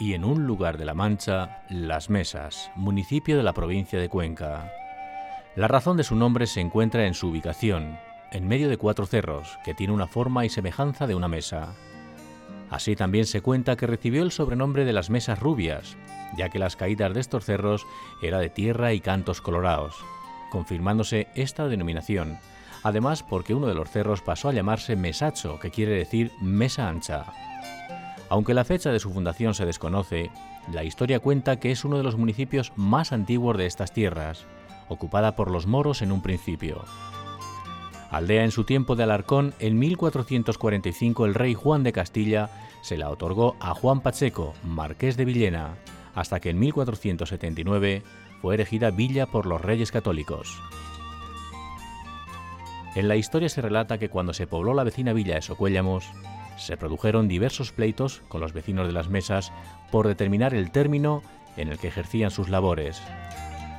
y en un lugar de la Mancha, Las Mesas, municipio de la provincia de Cuenca. La razón de su nombre se encuentra en su ubicación, en medio de cuatro cerros, que tiene una forma y semejanza de una mesa. Así también se cuenta que recibió el sobrenombre de las mesas rubias, ya que las caídas de estos cerros era de tierra y cantos colorados, confirmándose esta denominación, además porque uno de los cerros pasó a llamarse Mesacho, que quiere decir mesa ancha. Aunque la fecha de su fundación se desconoce, la historia cuenta que es uno de los municipios más antiguos de estas tierras, ocupada por los moros en un principio. Aldea en su tiempo de Alarcón, en 1445 el rey Juan de Castilla se la otorgó a Juan Pacheco, marqués de Villena, hasta que en 1479 fue erigida villa por los reyes católicos. En la historia se relata que cuando se pobló la vecina villa de Socuéllamos, se produjeron diversos pleitos con los vecinos de las mesas por determinar el término en el que ejercían sus labores,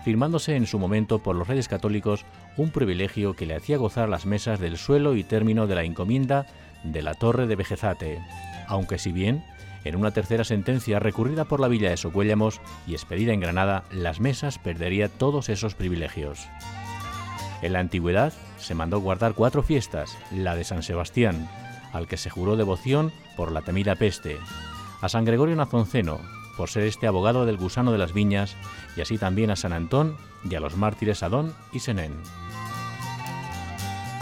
firmándose en su momento por los reyes católicos un privilegio que le hacía gozar las mesas del suelo y término de la encomienda de la Torre de Vejezate, aunque si bien, en una tercera sentencia recurrida por la villa de Socuéllamos y expedida en Granada, las mesas perdería todos esos privilegios. En la antigüedad se mandó guardar cuatro fiestas, la de San Sebastián, al que se juró devoción por la temida peste, a San Gregorio Nazonceno, por ser este abogado del gusano de las viñas, y así también a San Antón y a los mártires Adón y Senén.